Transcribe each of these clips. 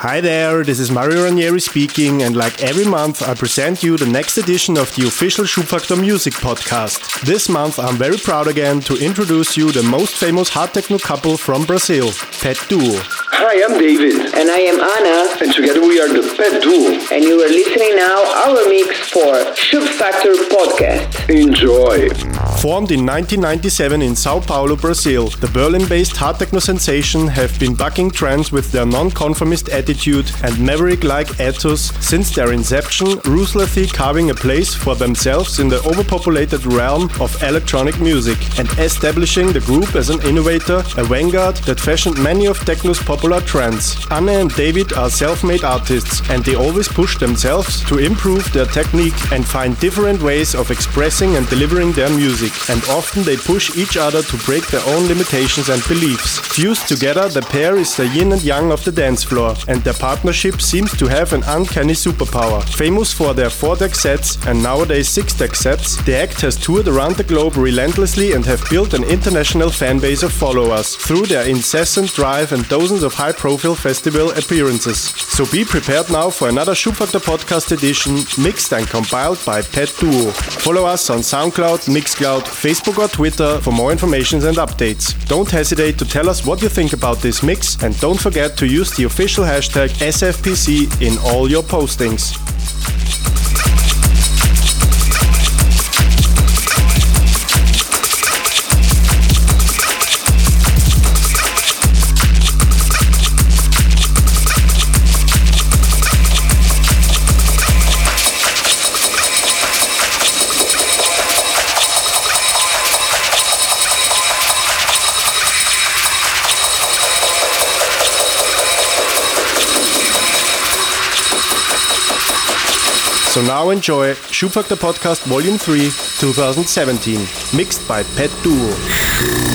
Hi there, this is Mario Ranieri speaking, and like every month, I present you the next edition of the official Schubfaktor Music podcast. This month, I'm very proud again to introduce you the most famous hard techno couple from Brazil, Pet Duo. Hi, I'm David. And I am Anna. And together we are the Pet Duo. And you are listening now our mix for Schubfaktor Podcast. Enjoy. Formed in 1997 in Sao Paulo, Brazil, the Berlin-based hard techno sensation have been bucking trends with their non-conformist attitude and maverick-like ethos since their inception, ruthlessly carving a place for themselves in the overpopulated realm of electronic music and establishing the group as an innovator, a vanguard that fashioned many of techno's popular trends. Anna and David are self-made artists and they always push themselves to improve their technique and find different ways of expressing and delivering their music and often they push each other to break their own limitations and beliefs. Fused together, the pair is the yin and yang of the dance floor, and their partnership seems to have an uncanny superpower. Famous for their 4-deck sets and nowadays 6-deck sets, the act has toured around the globe relentlessly and have built an international fan base of followers through their incessant drive and dozens of high-profile festival appearances. So be prepared now for another Schubfaktor podcast edition, mixed and compiled by Pet Duo. Follow us on SoundCloud, Mixcloud, Facebook or Twitter for more information and updates. Don't hesitate to tell us what you think about this mix and don't forget to use the official hashtag SFPC in all your postings. So now enjoy Schubfaktor Podcast Volume 3 2017, mixed by Pet Duo.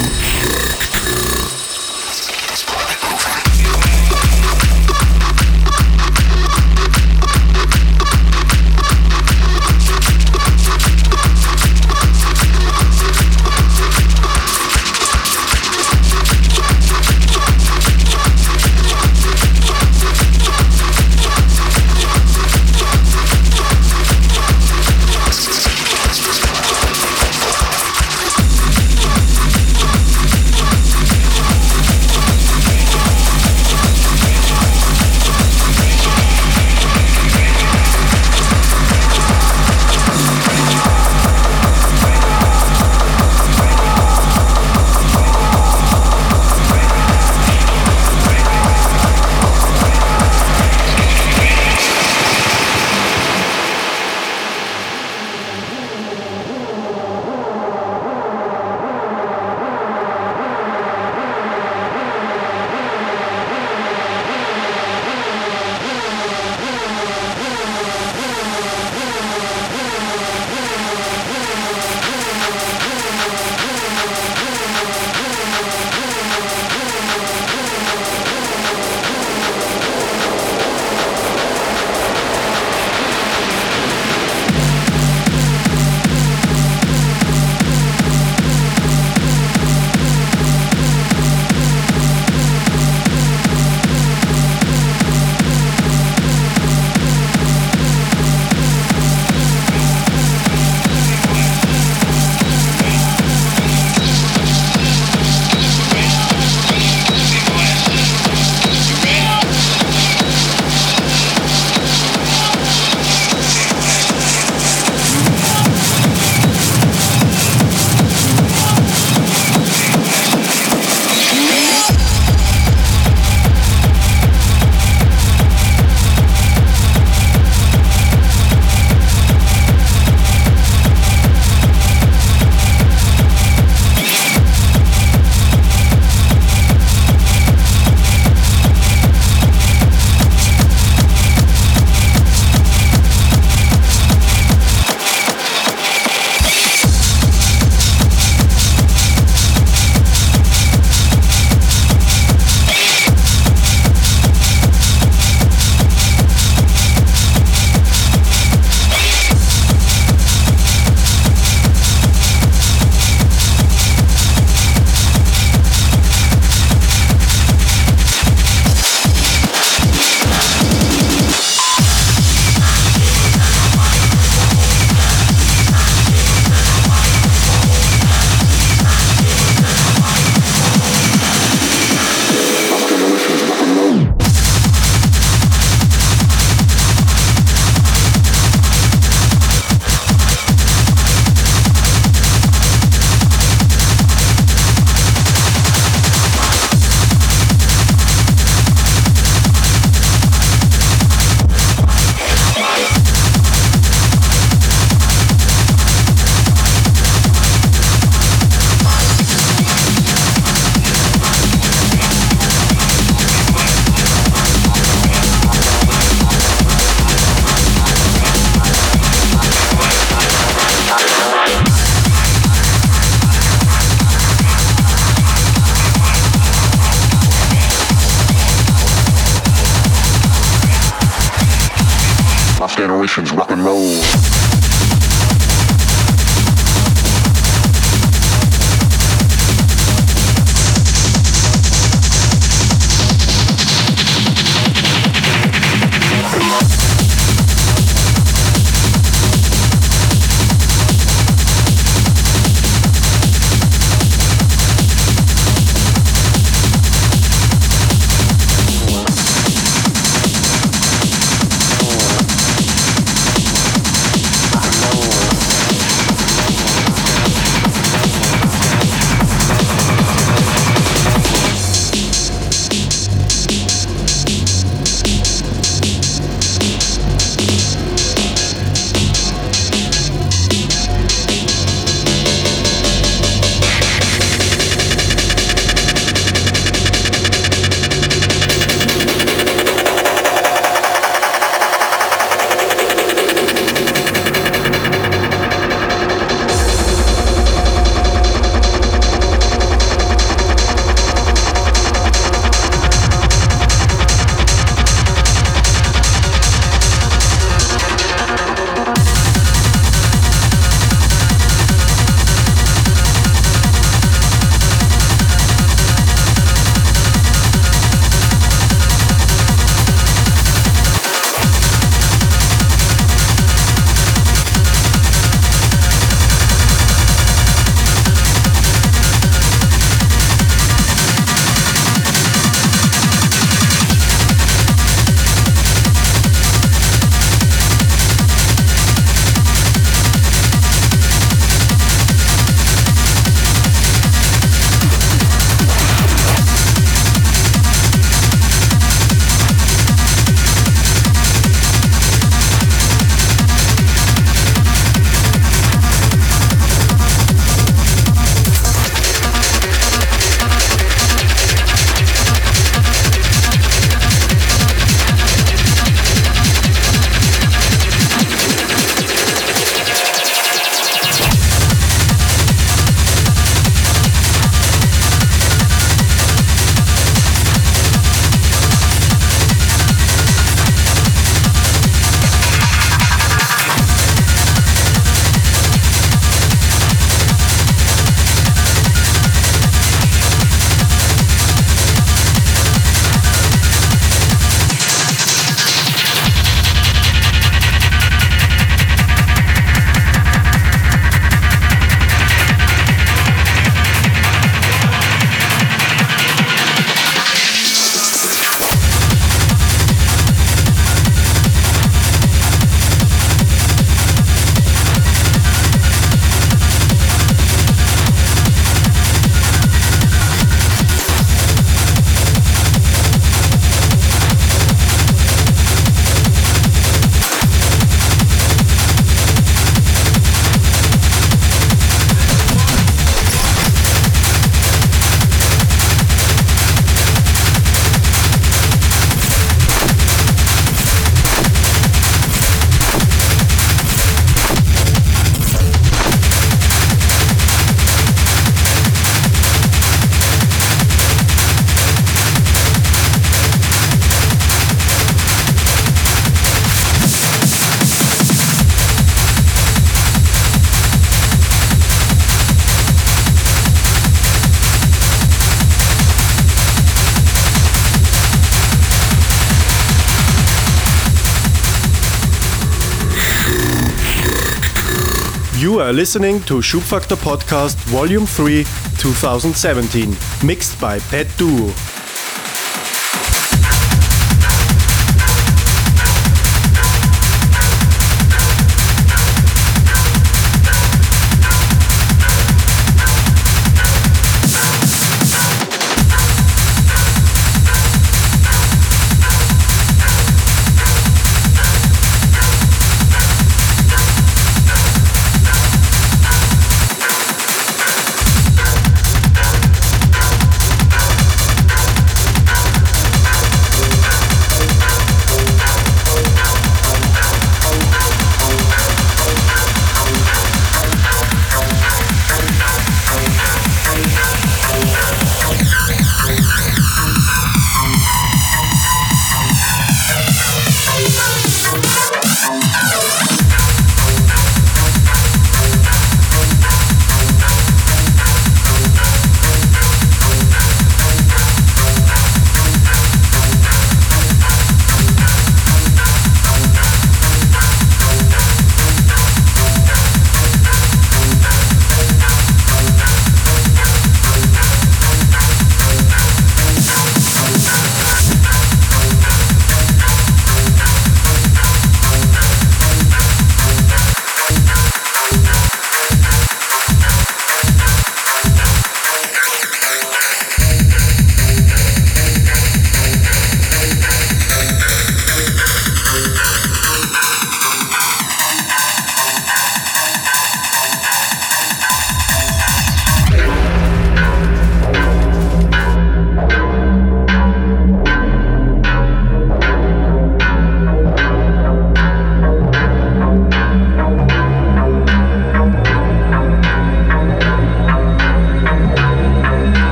Are listening to Schubfaktor Podcast Volume 3 2017, mixed by Pet Duo.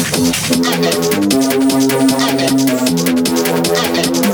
Thank you.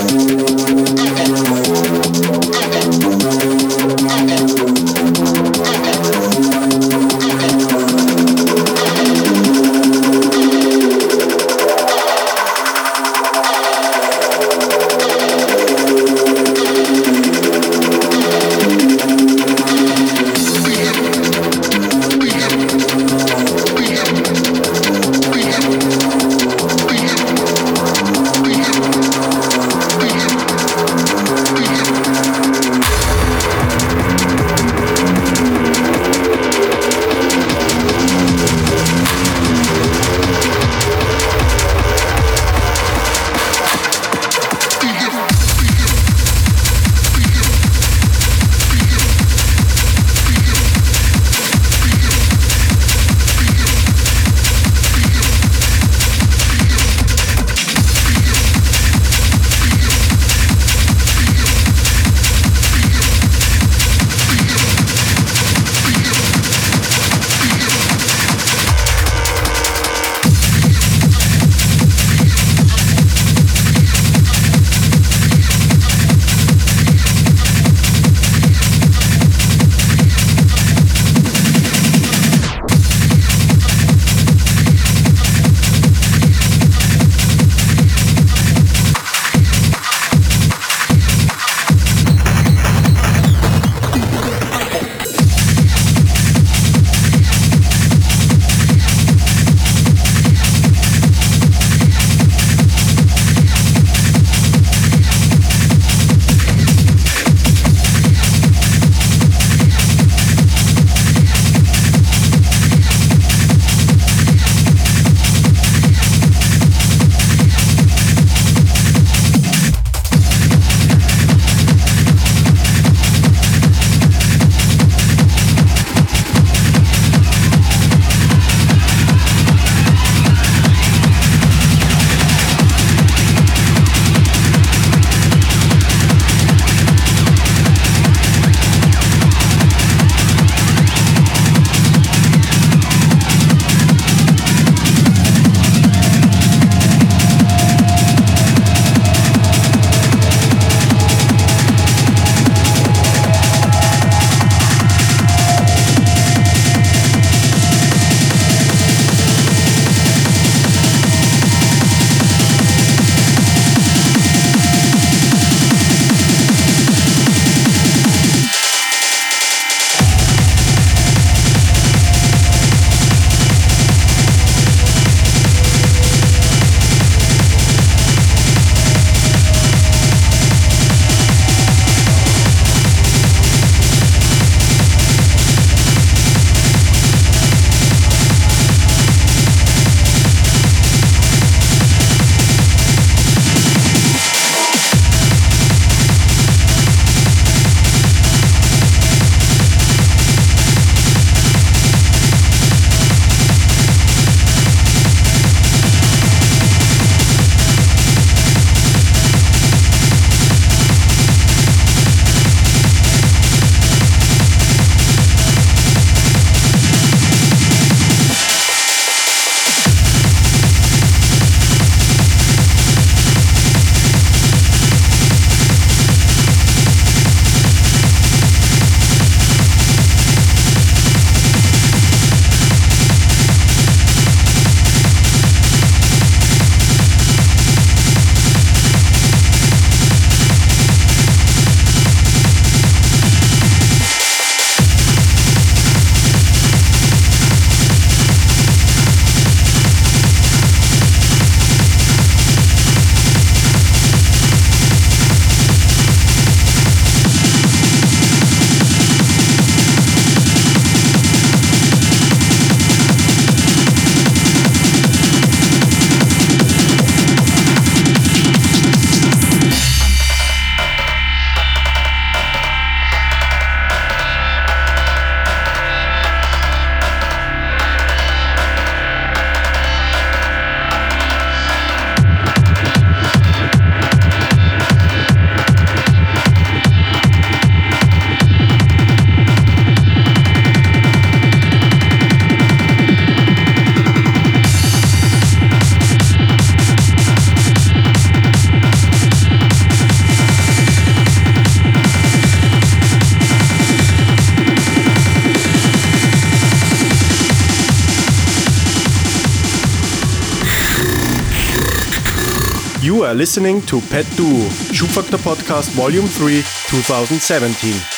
Listening to Pet Duo, Schubfaktor Podcast Volume 3, 2017.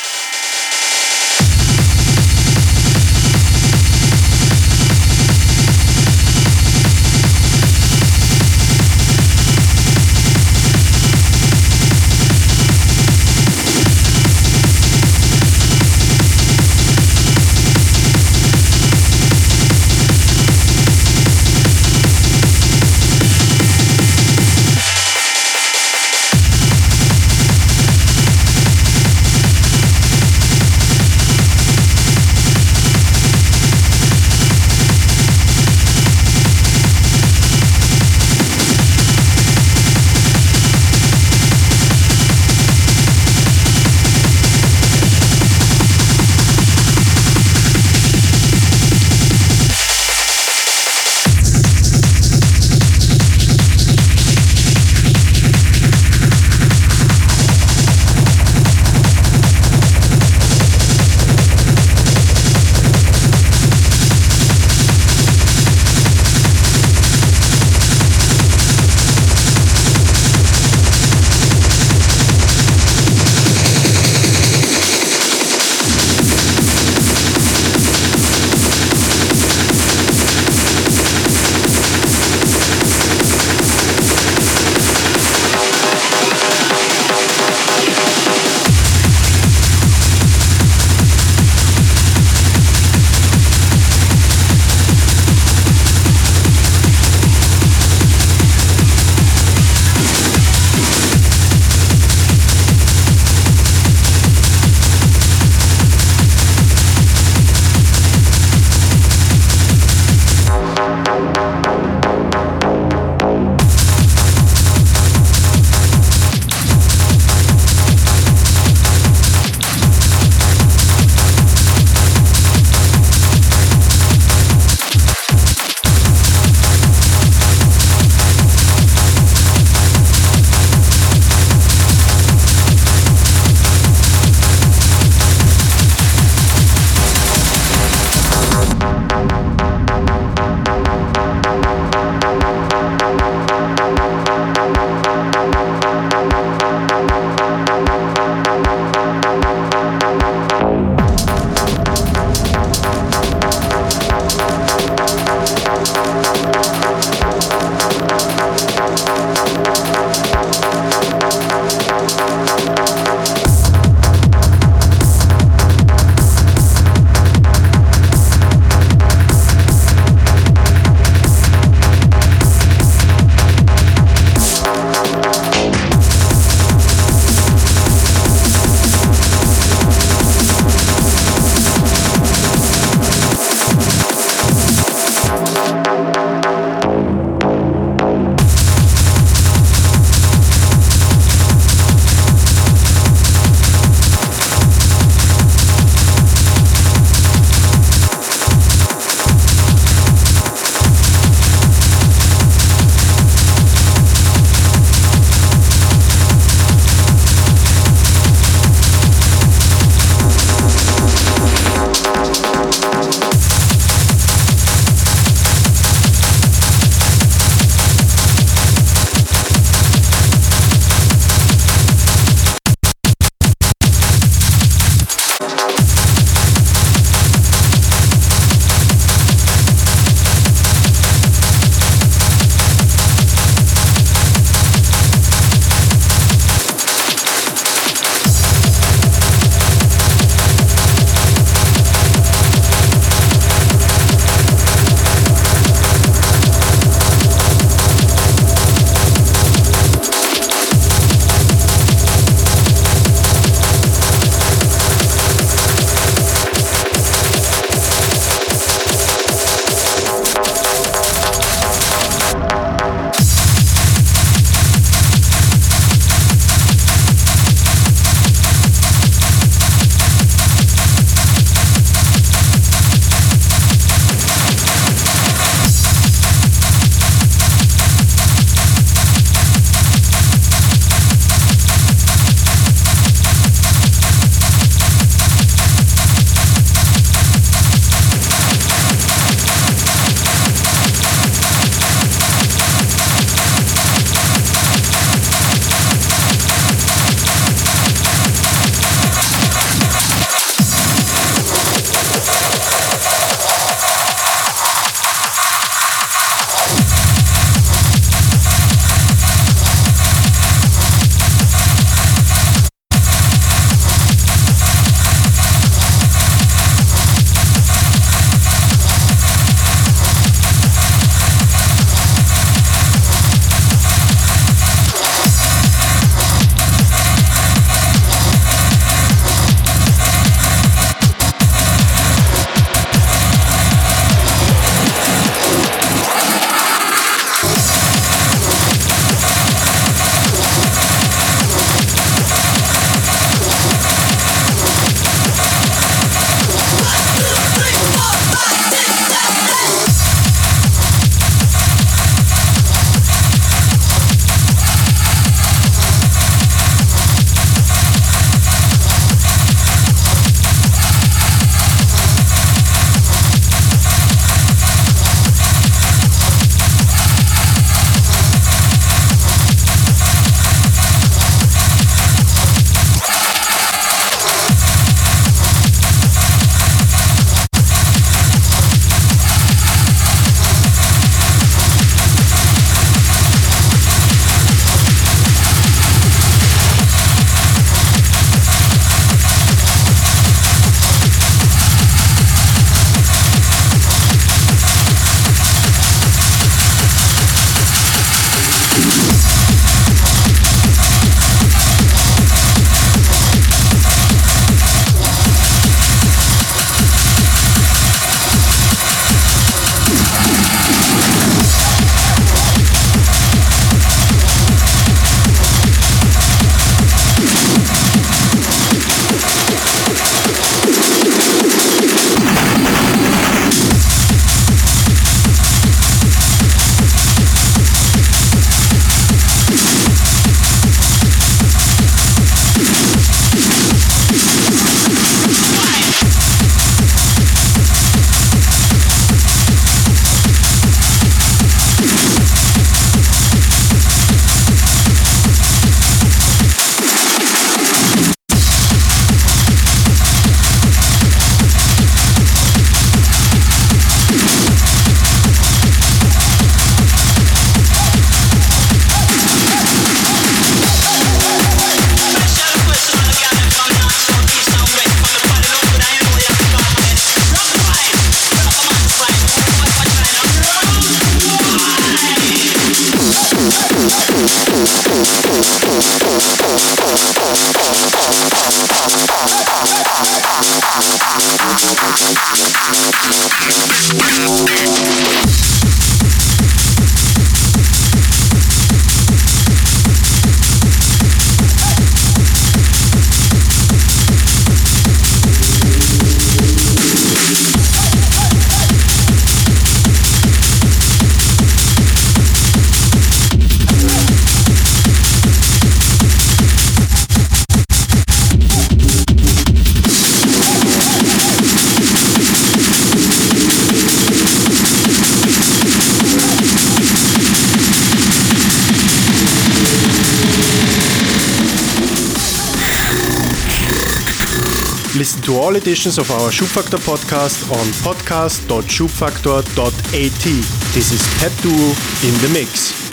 All editions of our Schubfaktor podcast on podcast.schubfaktor.at. This is Pet Duo in the mix.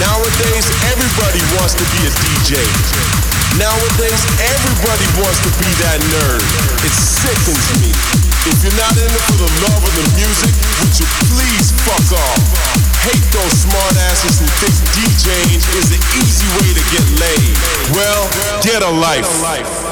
Nowadays, everybody wants to be a DJ. Nowadays, everybody wants to be that nerd. It sickens me. If you're not in it for the love of the music, would you please fuck off? Hate those smart asses who think DJing is the easy way to get laid. Well, get a life.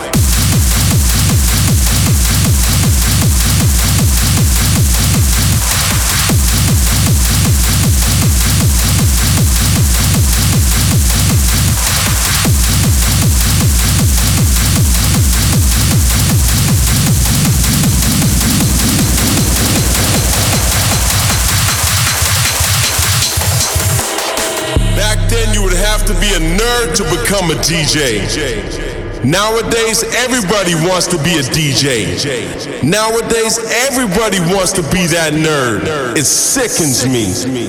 Become a DJ. Nowadays, everybody wants to be a DJ. Nowadays, everybody wants to be that nerd. It sickens me.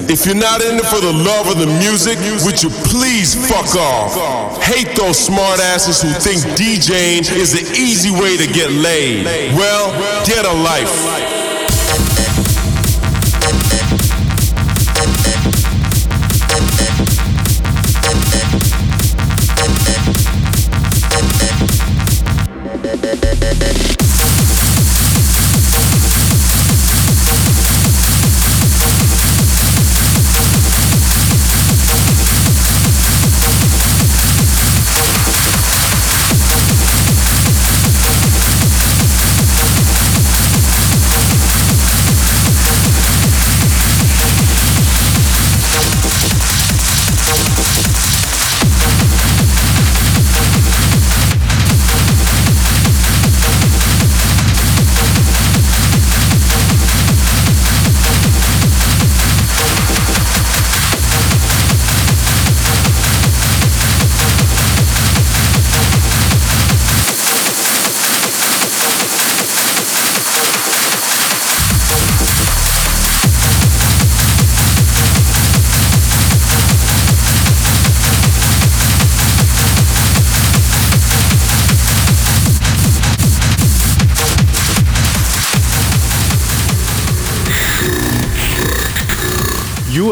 If you're not in it for the love of the music, would you please fuck off? Hate those smartasses who think DJing is the easy way to get laid. Well, get a life.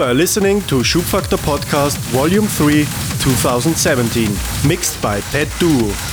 Are listening to Schubfaktor Podcast Volume 3 2017, mixed by Pet Duo.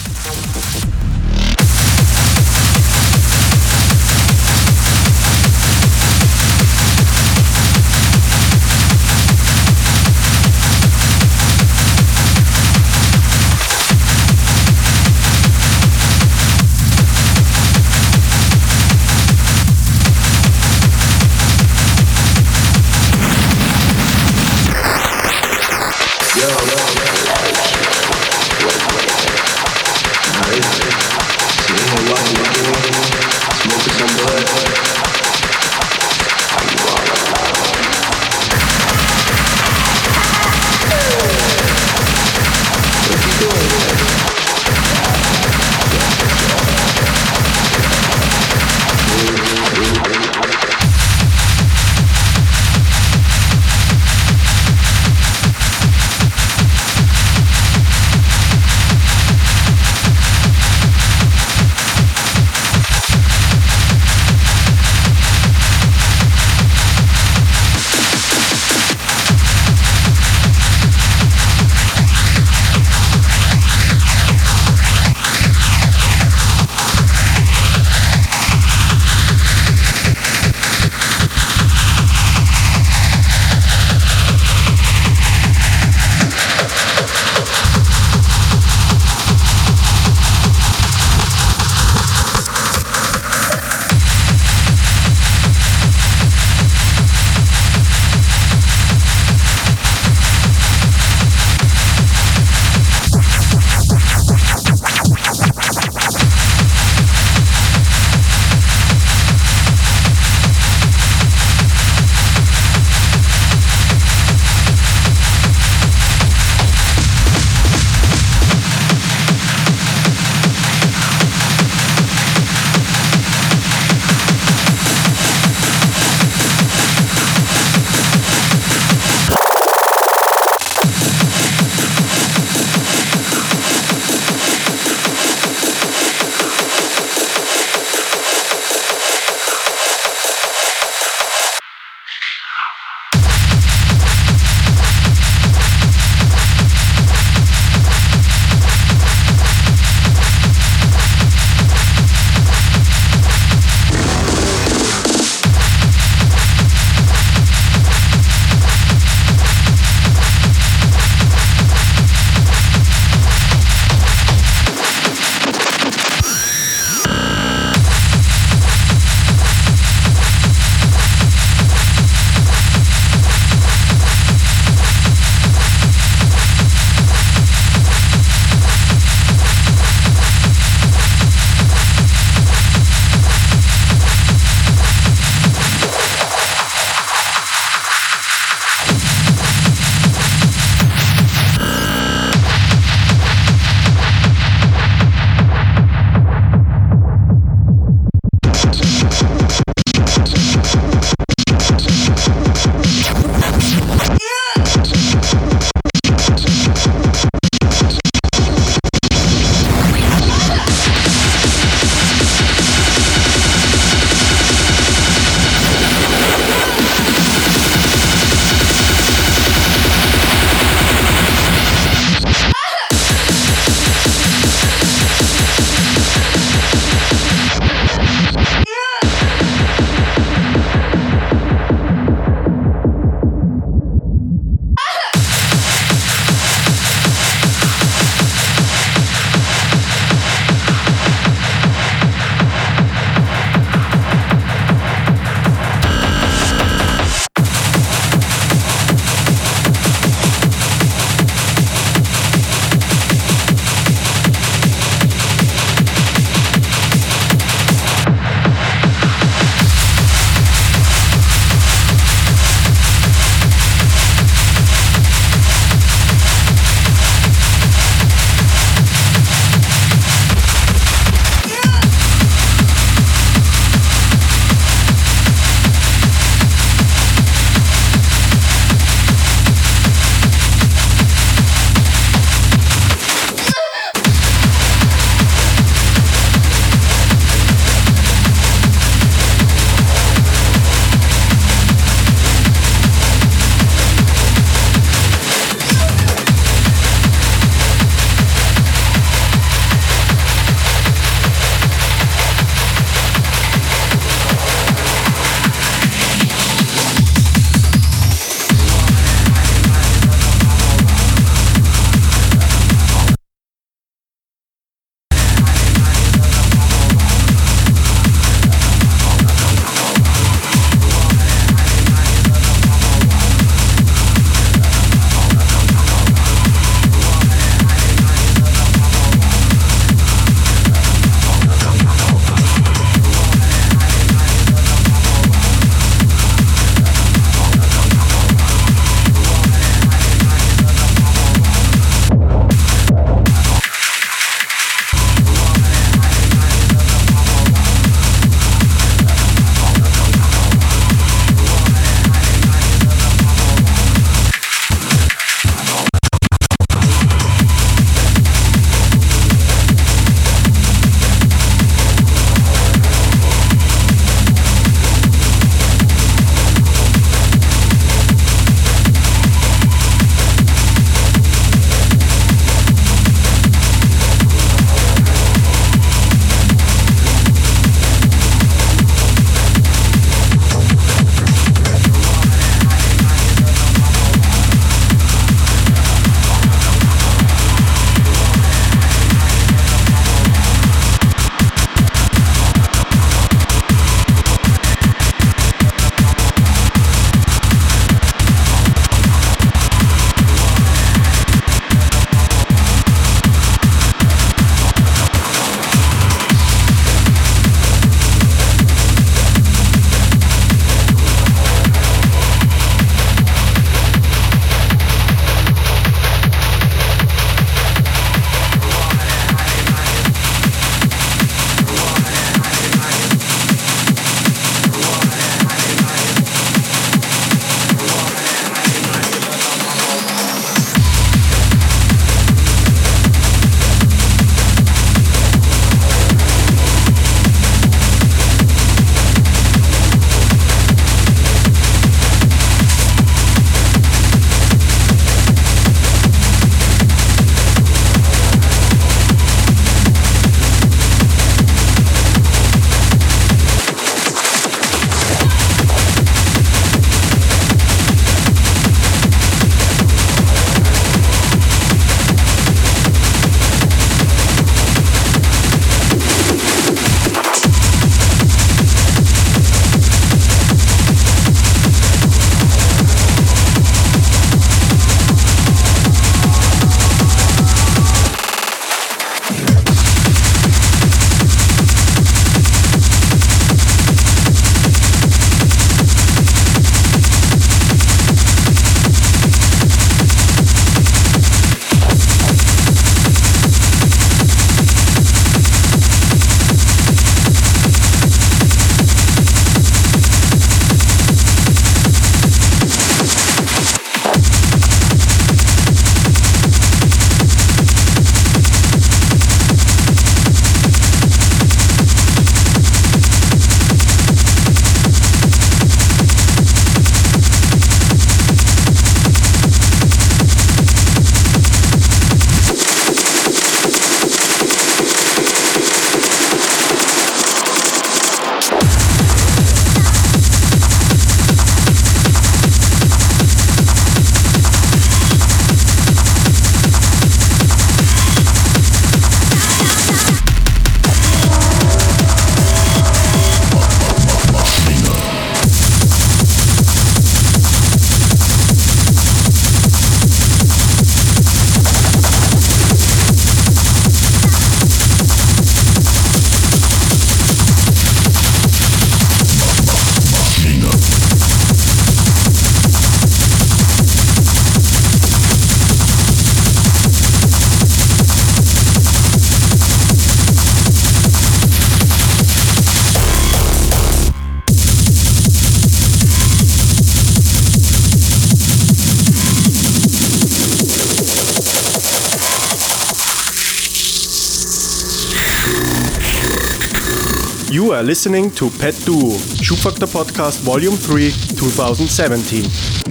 Are listening to Pet Duo, Schubfaktor Podcast Volume 3, 2017.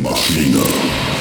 Machina.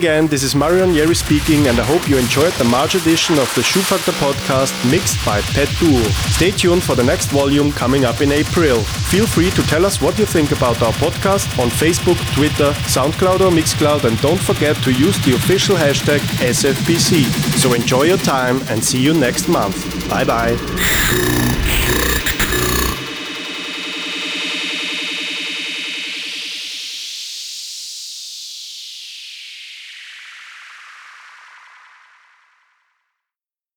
Again, this is Marion Yeri speaking, and I hope you enjoyed the March edition of the Schubfaktor podcast mixed by Pet Duo. Stay tuned for the next volume coming up in April. Feel free to tell us what you think about our podcast on Facebook, Twitter, SoundCloud, or Mixcloud, and don't forget to use the official hashtag SFPC. So enjoy your time and see you next month. Bye bye.